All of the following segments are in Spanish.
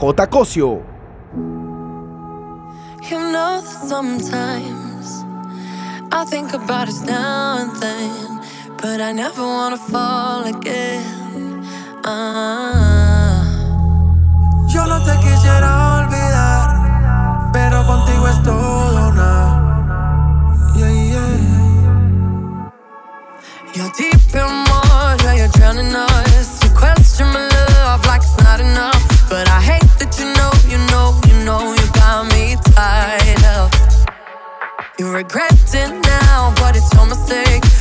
J. Cosio. You know that sometimes I think about us now and then, but I never wanna fall again. Ah. Yo no te quisiera olvidar, pero contigo es todo nada. Yeah, yeah. You're deep in water, you're drowning out. Regretting now, but it's your mistake.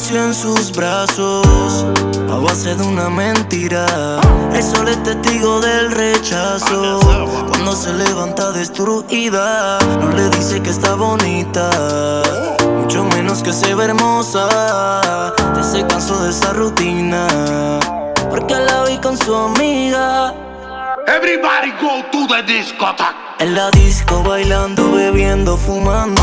nació en sus brazos a base de una mentira. El sol es testigo del rechazo. Cuando se levanta destruida, no le dice que está bonita, mucho menos que se ve hermosa. Ya se cansó de esa rutina, porque la vi con su amiga. Everybody go to the discotheque. En la disco bailando, bebiendo, fumando.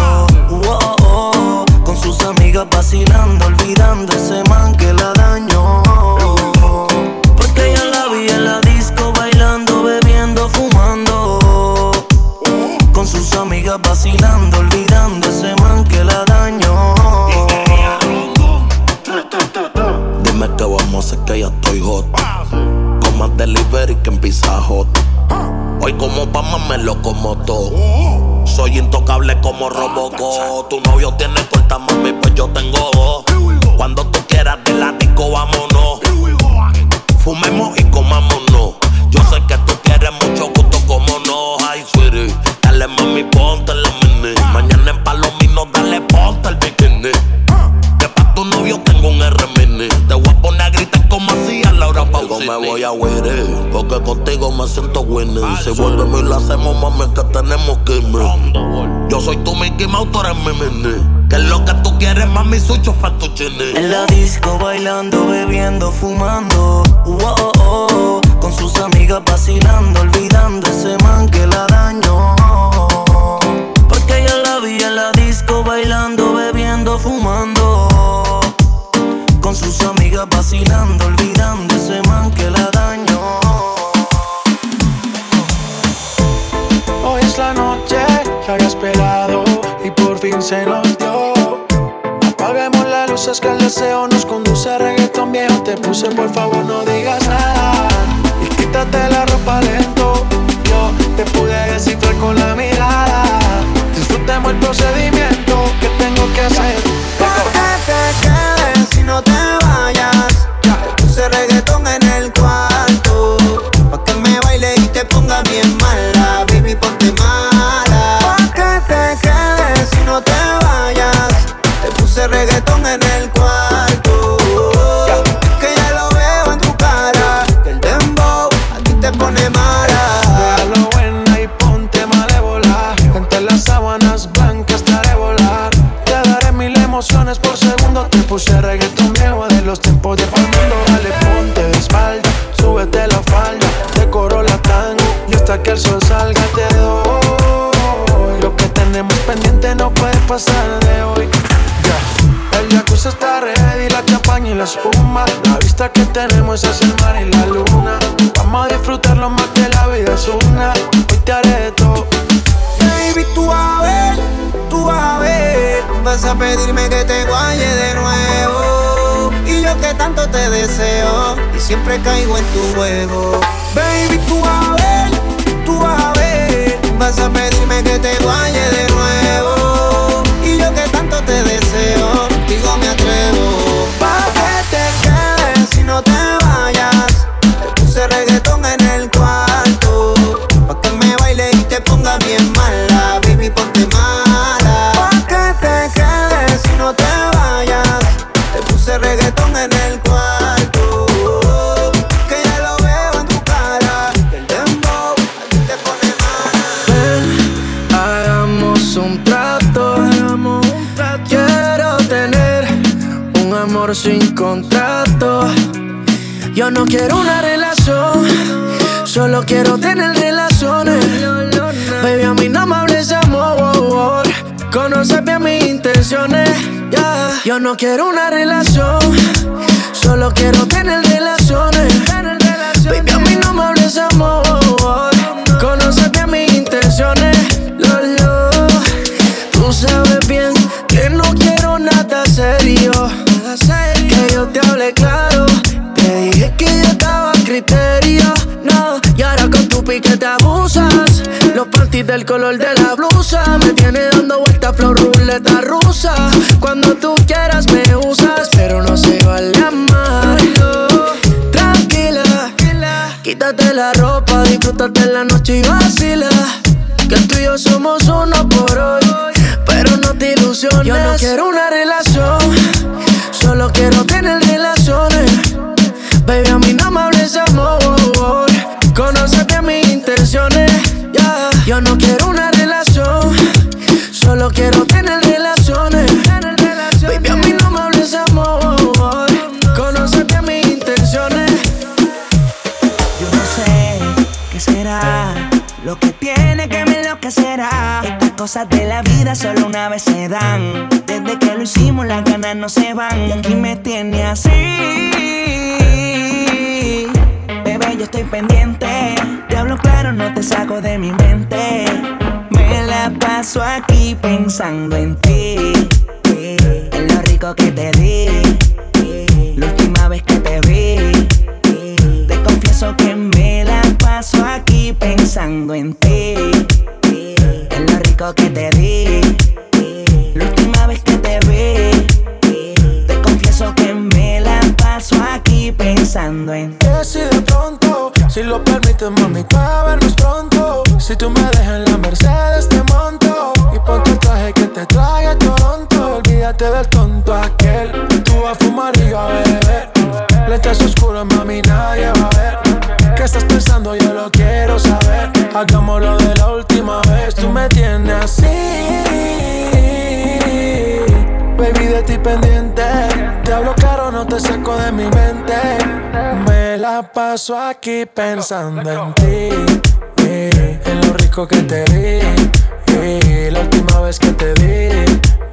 Wow, oh, oh. oh sus amigas vacilando, olvidando ese man que la dañó. Porque yo la vi en la disco bailando, bebiendo, fumando. Con sus amigas vacilando, olvidando ese man que la dañó. Dime que vamos a hacer que ya estoy hot. Con más delivery que en Pizza Hot Hoy como Batman me lo como todo. Soy intocable como Robocop. Tu novio tiene corta, mami, quemado, eres mi mini. Que lo que tú quieres, mami, soy chofa tu. En la disco bailando, bebiendo, fumando. Uh, oh, oh, oh, Con sus amigas vacilando, el te puse, por favor no digas nada. Y quítate la ropa lento. Yo te pude descifrar con la mirada. Disfrutemos el procedimiento que tengo que hacer. siempre caigo en tu juego. Baby, tú vas a ver, tú vas a ver, vas a pedirme que te vaya de nuevo. contrato. Yo no quiero una relación, solo quiero tener relaciones. Baby, a mí no me hables de amor, oh, oh. conoces bien mis intenciones. Yeah. Yo no quiero una relación, solo quiero tener el color de la blusa. Me tiene dando vueltas flow ruleta rusa. Cuando tú quieras me usas, pero no se vale amarlo. Tranquila, quítate la ropa, disfrútate la noche y vacila. Que tú y yo somos uno por hoy, pero no te ilusiones. Yo no quiero una relación, solo quiero tener Estas cosas de la vida solo una vez se dan. Desde que lo hicimos, las ganas no se van. Y aquí me tiene así. Bebé, yo estoy pendiente. Te hablo claro, no te saco de mi mente. Me la paso aquí pensando en ti. En lo rico que te di. La última vez que te vi. Te confieso que me la paso aquí pensando en ti. paso aquí pensando en ti. Eh, en lo rico que te di. Eh, la última vez que te di.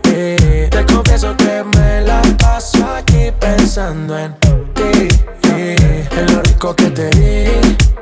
Eh. Te confieso que me la paso aquí pensando en ti. en lo rico que te di.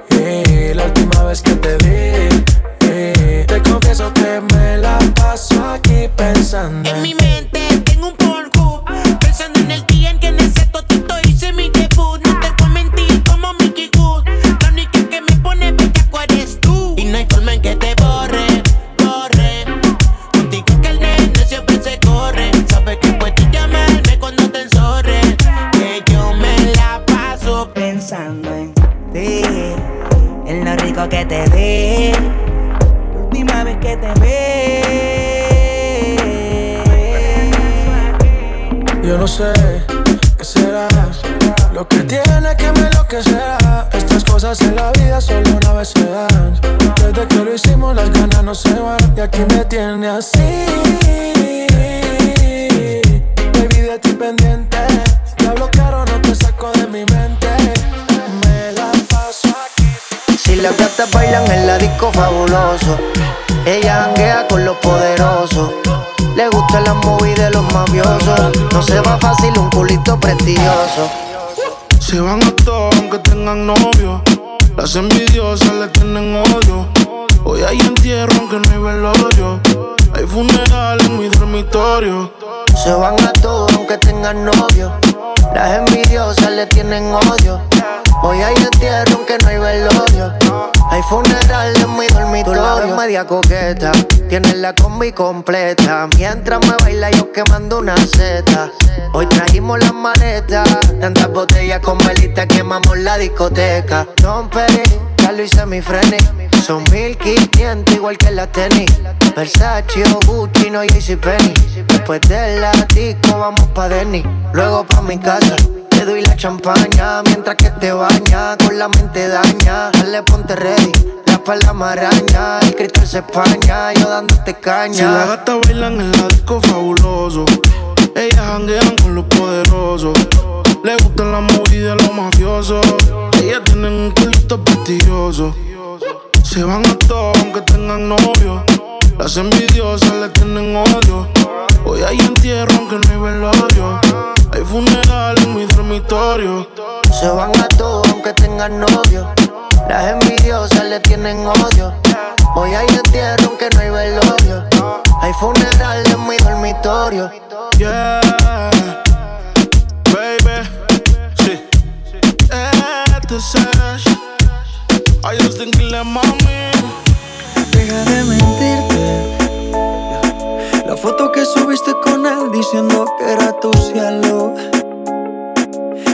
Se van a todos aunque tengan novio. Las envidiosas le tienen odio. Hoy hay entierro aunque no hay velorio. Hay funeral en mi dormitorio. Se van a todos aunque tengan novio. Las envidiosas le tienen odio. Hoy hay entierro aunque no hay velorio. Hay funeral en mi dormitorio. Tú media coqueta, tienes la combi completa. Mientras me baila yo quemando una seta. Hoy trajimos las maletas, tantas botellas con velita quemamos la discoteca. Don Perry, ya lo hice mi freni. Son 1500 igual que la tenis. Versace o Gucci, no Penny. Después de la disco vamos pa' Denny. Luego pa' mi casa. Te doy la champaña mientras que te Con la mente daña. Dale, ponte ready. La maraña. El cristal se españa. Yo dándote caña. Si la gata bailan en la disco fabuloso. Ellas janguean con los poderosos. Le gustan la movida de los mafiosos. Ellas tienen un culito prestigioso. Se van a todos aunque tengan novio. Las envidiosas le tienen odio. Hoy hay entierro aunque no hay velorio. Hay funeral en mi dormitorio. Se van a todos aunque tengan novio. Las envidiosas le tienen odio. Hoy hay entierro aunque no hay velorio. Hay funeral en mi dormitorio. Yeah, baby. Sí. Esto es I just think mami. Deja de mentirte. La foto que subiste con él diciendo que era tu cielo.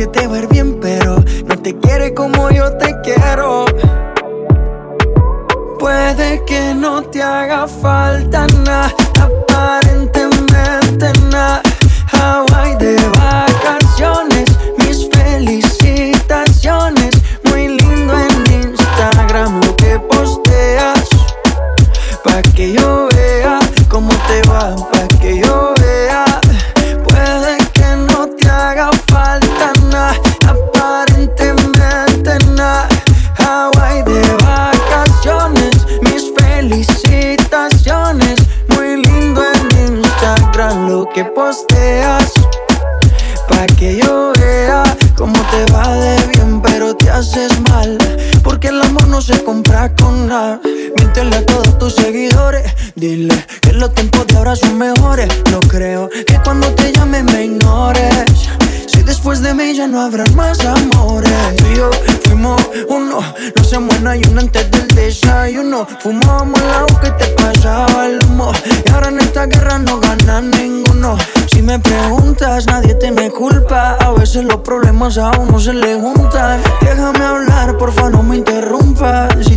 Que te va bien, pero no te quiere como yo te quiero. Puede que no te haga falta nada, nada. Miéntele a todos tus seguidores. Dile que los tiempos de ahora son mejores. No creo que cuando te llame me ignores. Si después de mí ya no habrá más amores. Tú y yo fuimos uno. No se muera y uno antes del desayuno. Fumábamos el agua que te pasaba el humo. Y ahora en esta guerra no gana ninguno. Si me preguntas, nadie te me culpa. A veces los problemas a uno se le juntan. Déjame hablar, porfa, no me interrumpas. Si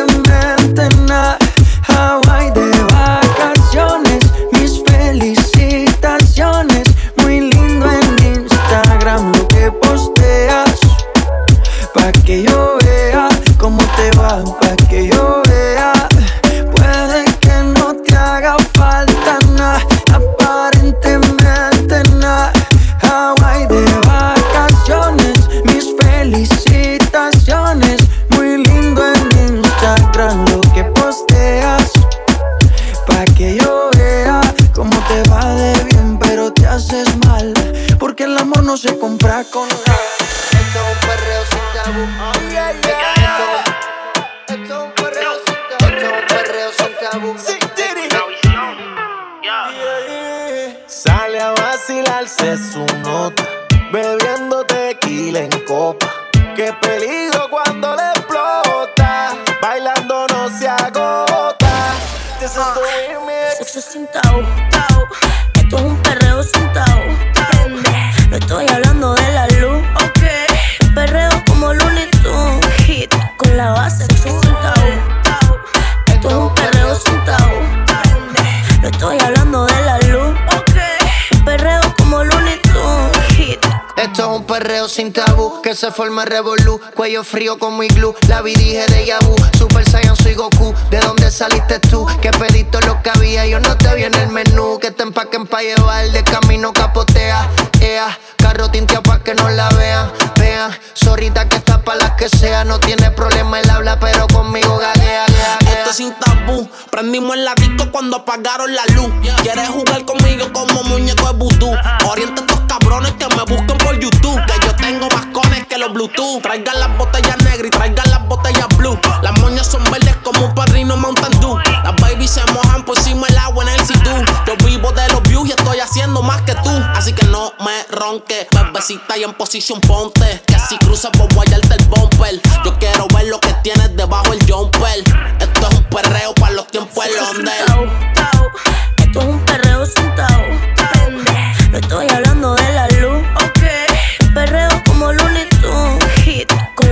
tequila en copa. Qué peligro cuando le sin tabú, que se forma revolú. Cuello frío como iglú, la vi dije de Yabu. Super Saiyan soy Goku, ¿de dónde saliste tú? Que pedito lo que había, yo no te vi en el menú. Que te empaquen pa' llevar, de camino capotea. Ea, carro tintia pa' que no la vean. Vean, zorrita que está pa' las que sea. No tiene problema el habla, pero conmigo gaguea, gaguea. Esto sin tabú, prendimos el disco cuando apagaron la luz. Quieres jugar conmigo como muñeco de vudú. Orienta a estos cabrones que me busquen por YouTube. Que yo los Bluetooth. Traigan las botellas negras y traigan las botellas blue. Las moñas son verdes como un padrino Mountain Dew. Las babies se mojan por encima el agua en el sitú. Yo vivo de los views y estoy haciendo más que tú. Así que no me ronque, bebecita y en posición ponte. Que si cruzas por guayarte el bumper. Yo quiero ver lo que tienes debajo el jumper. Esto es un perreo para los tiempos en Londres. Esto es un perreo sentado. No estoy hablando de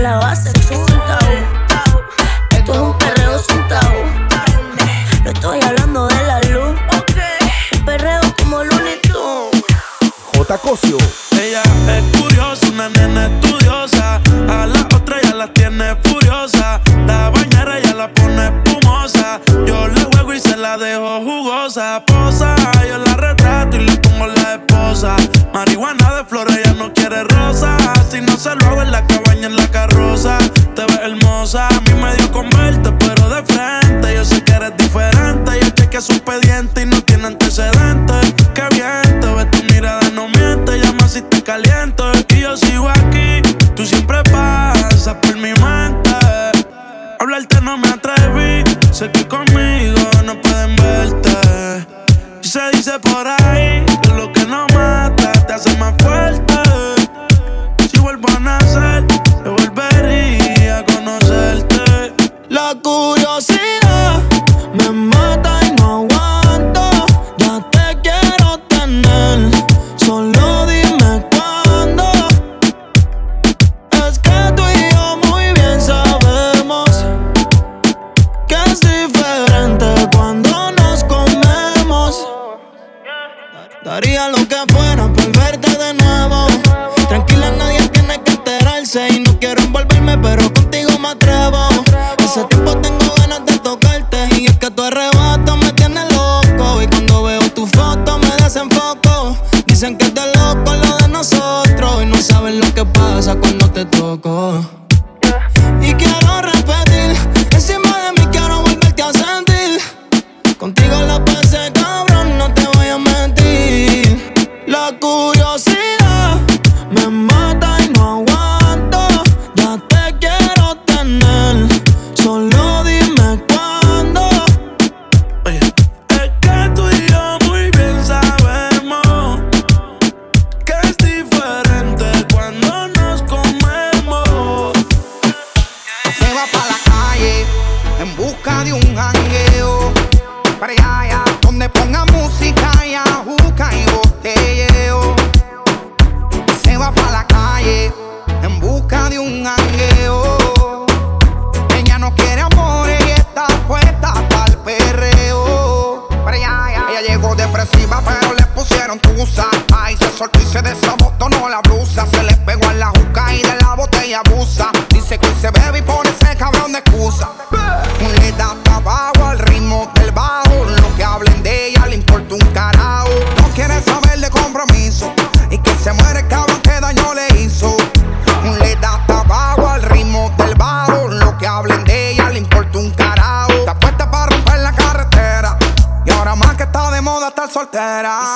La base sentado. Esto es un perreo sentado. No estoy hablando de la luz. Ok. Perreo como Looney Tunes. J. Cosio. Ella es curiosa, una nena estudiosa. A la otra ya la tiene furiosa. La bañera ya la pone espumosa. Yo le juego y se la dejo jugosa. Posa, yo la retrato y le pongo la esposa. Marihuana de flores, ella no quiere rosa. Si no se lo hago en la cabaña, no me atreví, sé que conmigo no pueden verte. Y se dice por ahí que lo que no mata te hace más fuerte. Si vuelvo a nacer,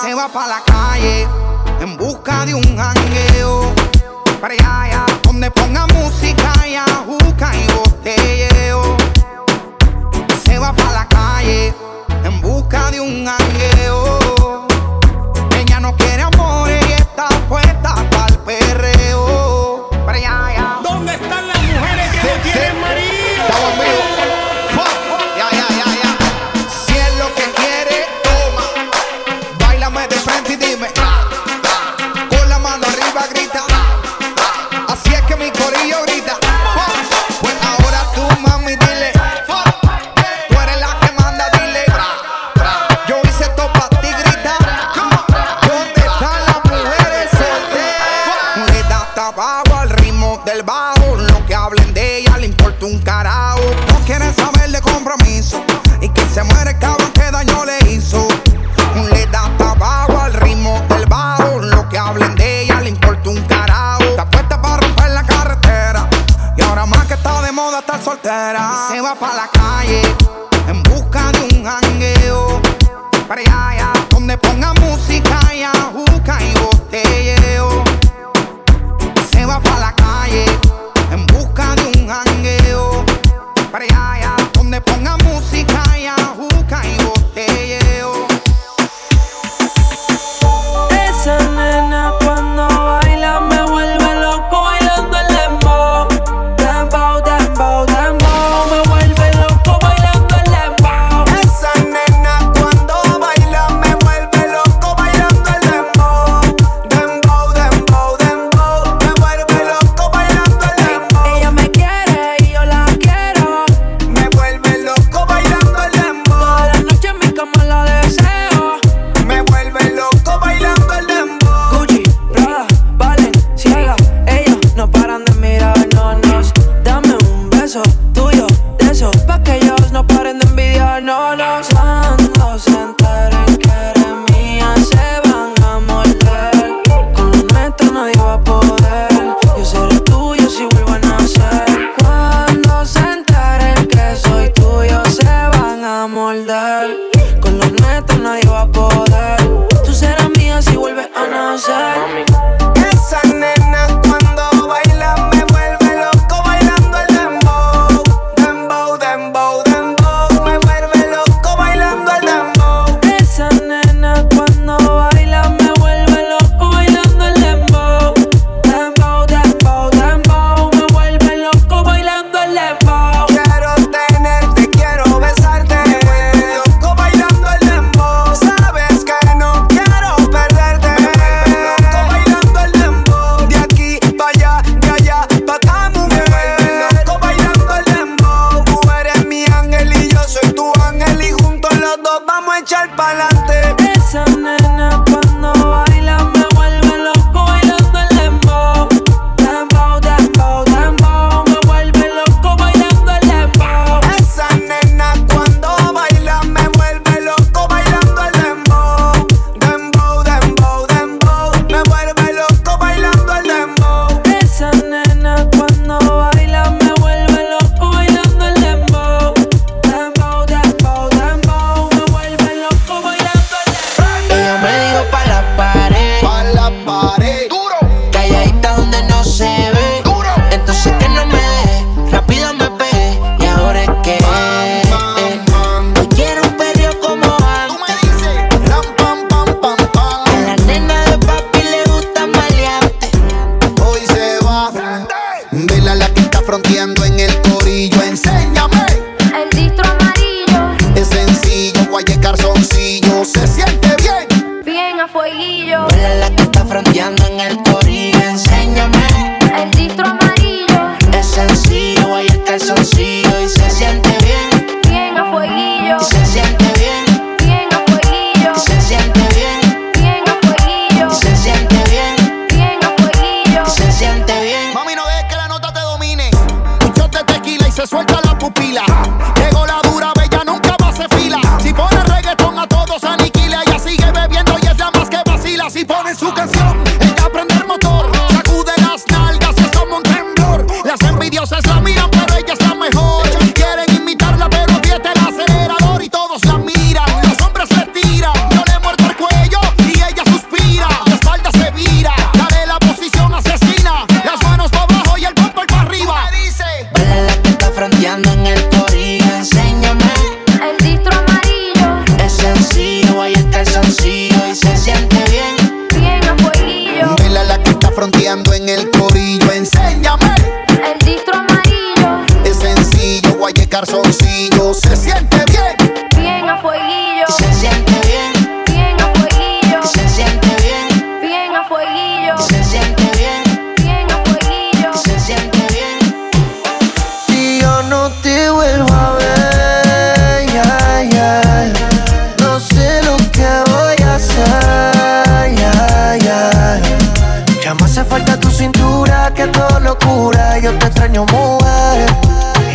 se va pa' la calle en busca de un jangueo. Para allá, donde ponga música y ajuca y botelleo. Se va pa' la calle en busca de un jangueo. fala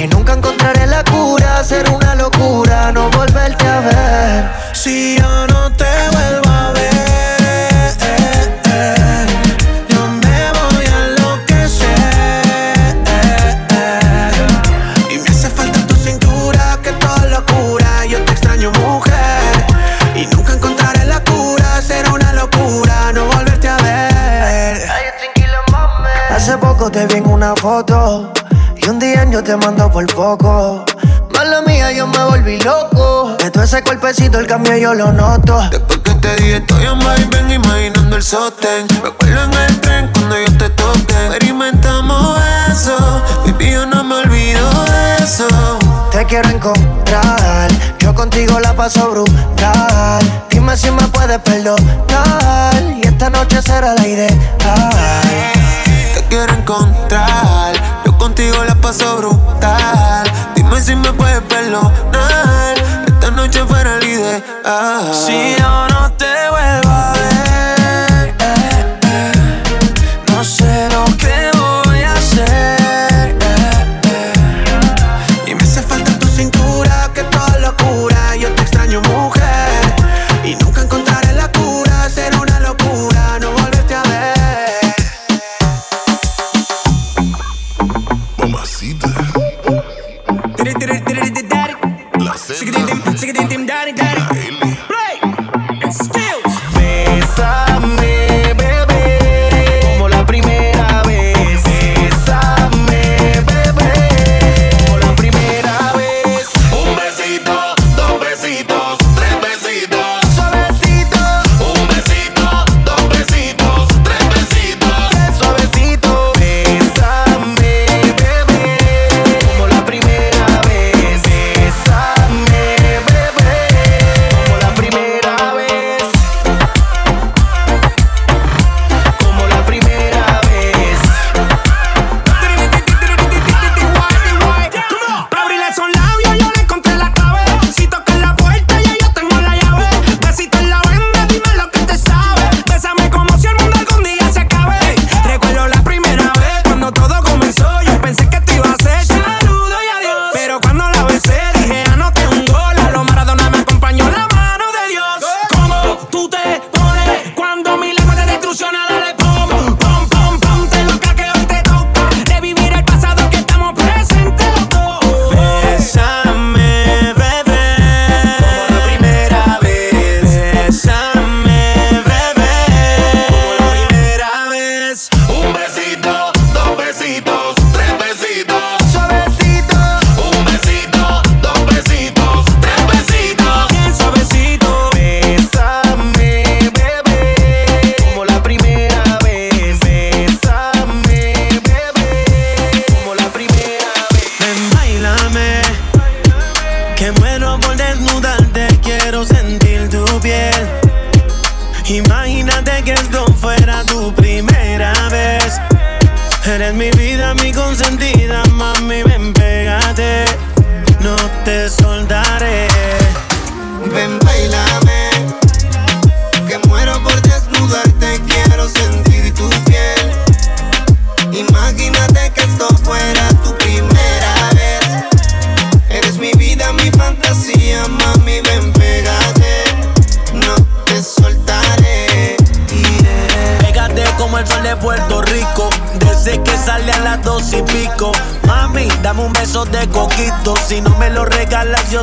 Y nunca encontraré la cura, ser una locura, no volverte a ver. Si yo no yo te mando por poco. Mala mía, yo me volví loco. De todo ese cuerpecito el cambio yo lo noto. Después que te dije estoy en ven imaginando el sostén. Me acuerdo en el tren cuando yo te toque. Experimentamos eso, baby yo no me olvido de eso. Te quiero encontrar, yo contigo la paso brutal. Dime si me puedes perdonar y esta noche será la ideal. Te quiero encontrar contigo la paso brutal. Dime si me puedes perdonar. Esta noche fuera el ideal. Si yo no te vuelvo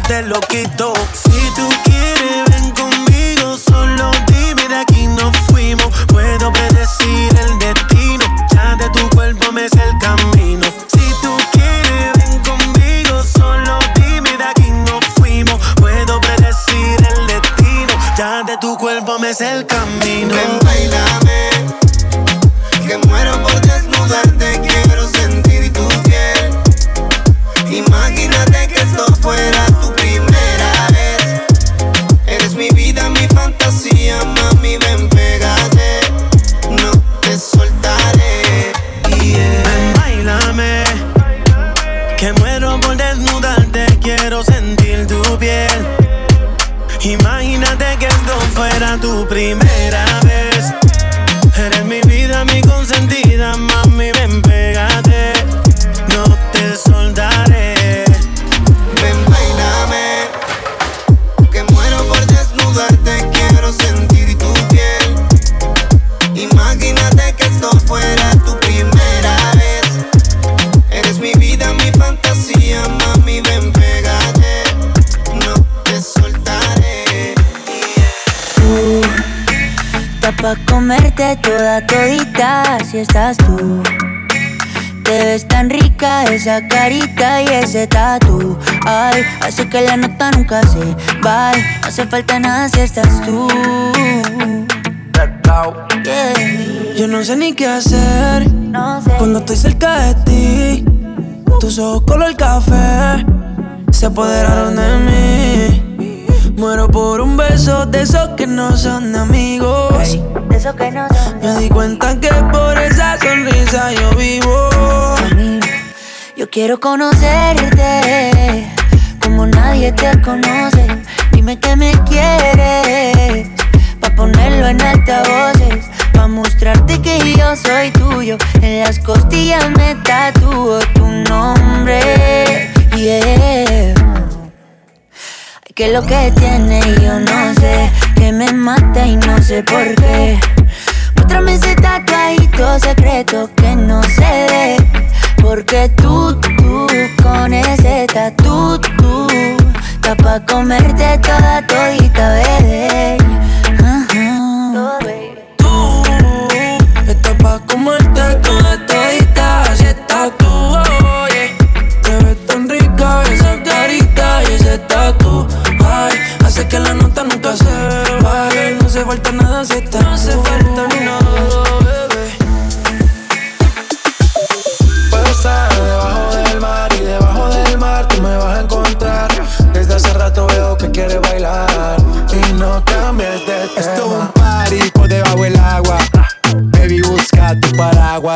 te lo quito. No hace falta nada si estás tú. Yo no sé ni qué hacer cuando estoy cerca de ti. Tus ojos color café se apoderaron de mí. Muero por un beso de esos que no son de amigos. de esos que no son Me di cuenta que por esa sonrisa yo vivo. Yo quiero conocerte como nadie te conoce. Dime que me quieres pa ponerlo en altavoces, pa mostrarte que yo soy tuyo. En las costillas me tatúo tu nombre. Yeah. Que lo que tiene yo no sé, que me mata y no sé por qué. Muéstrame ese tatuajito secreto que no ve. Porque tú, tú, con ese tatu, tú, está pa' comerte toda todita, bebé. Ajá. Tú estás pa' comerte toda todita si estás tú. oye. Te ves tan rica esa carita y ese tatu. Ay, hace que la nota nunca se baje. No hace falta nada si No falta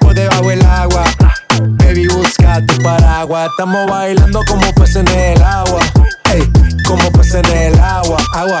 por debajo del agua. Baby, busca tu paraguas. Estamos bailando como pues en el agua. Ey, como pues en el agua, agua.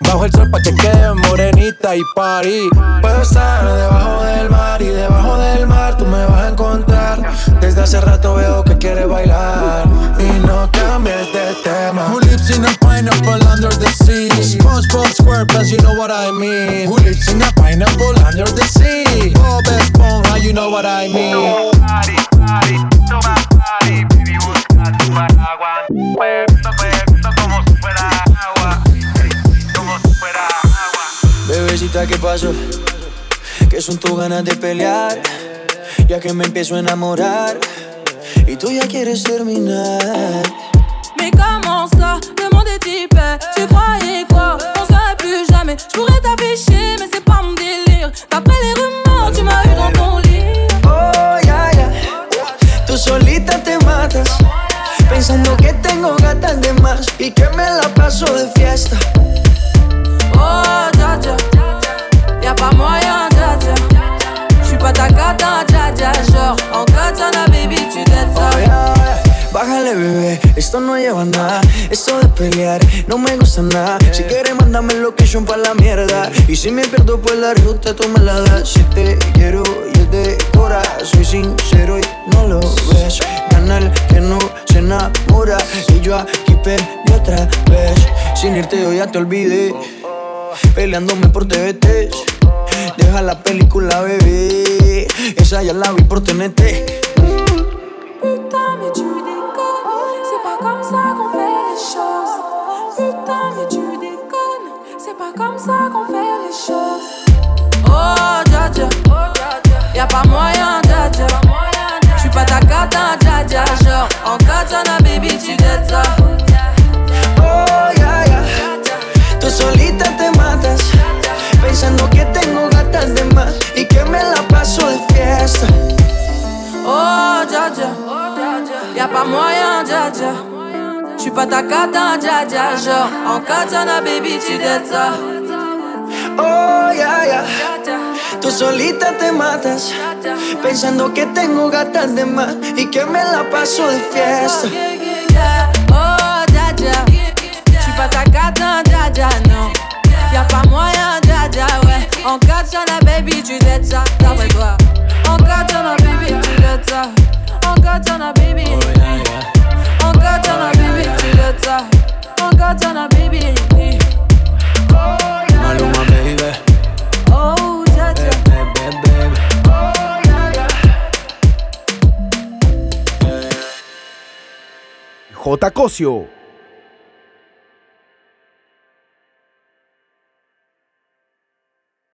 Bajo el sol pa' que quede morenita y party. Puedo estar debajo del mar y debajo del mar tú me vas a encontrar. Desde hace rato veo que quieres bailar y no cambies de tema. Who lives in a pineapple under the sea? SpongeBob SquarePants, you know what I mean. Who lives in a pineapple under the sea? Bob Esponja, you know what I mean. Bebecita, ¿qué pasó? Que son tus ganas de pelear. Ya que me empiezo a enamorar. Y tú ya quieres terminar. Le te olvidé. Peleándome por TVT. Cata, dja dja. Genre, en katana, baby, tu dettes ça. Oh, ya, ya. Tú solita te matas. Pensando que tengo gatas de más y que me la paso de fiesta. Oh, dja dja. J'suis pas ta cata, dja dja, non. Y'a pas moyen, dja dja, ouais. En katana, baby, tu dettes ça. D'après toi. En katana, baby, tu dettes ça. En katana, baby. En baby, baby. Maluma, baby. Oh. Baby, baby. J. Cosio.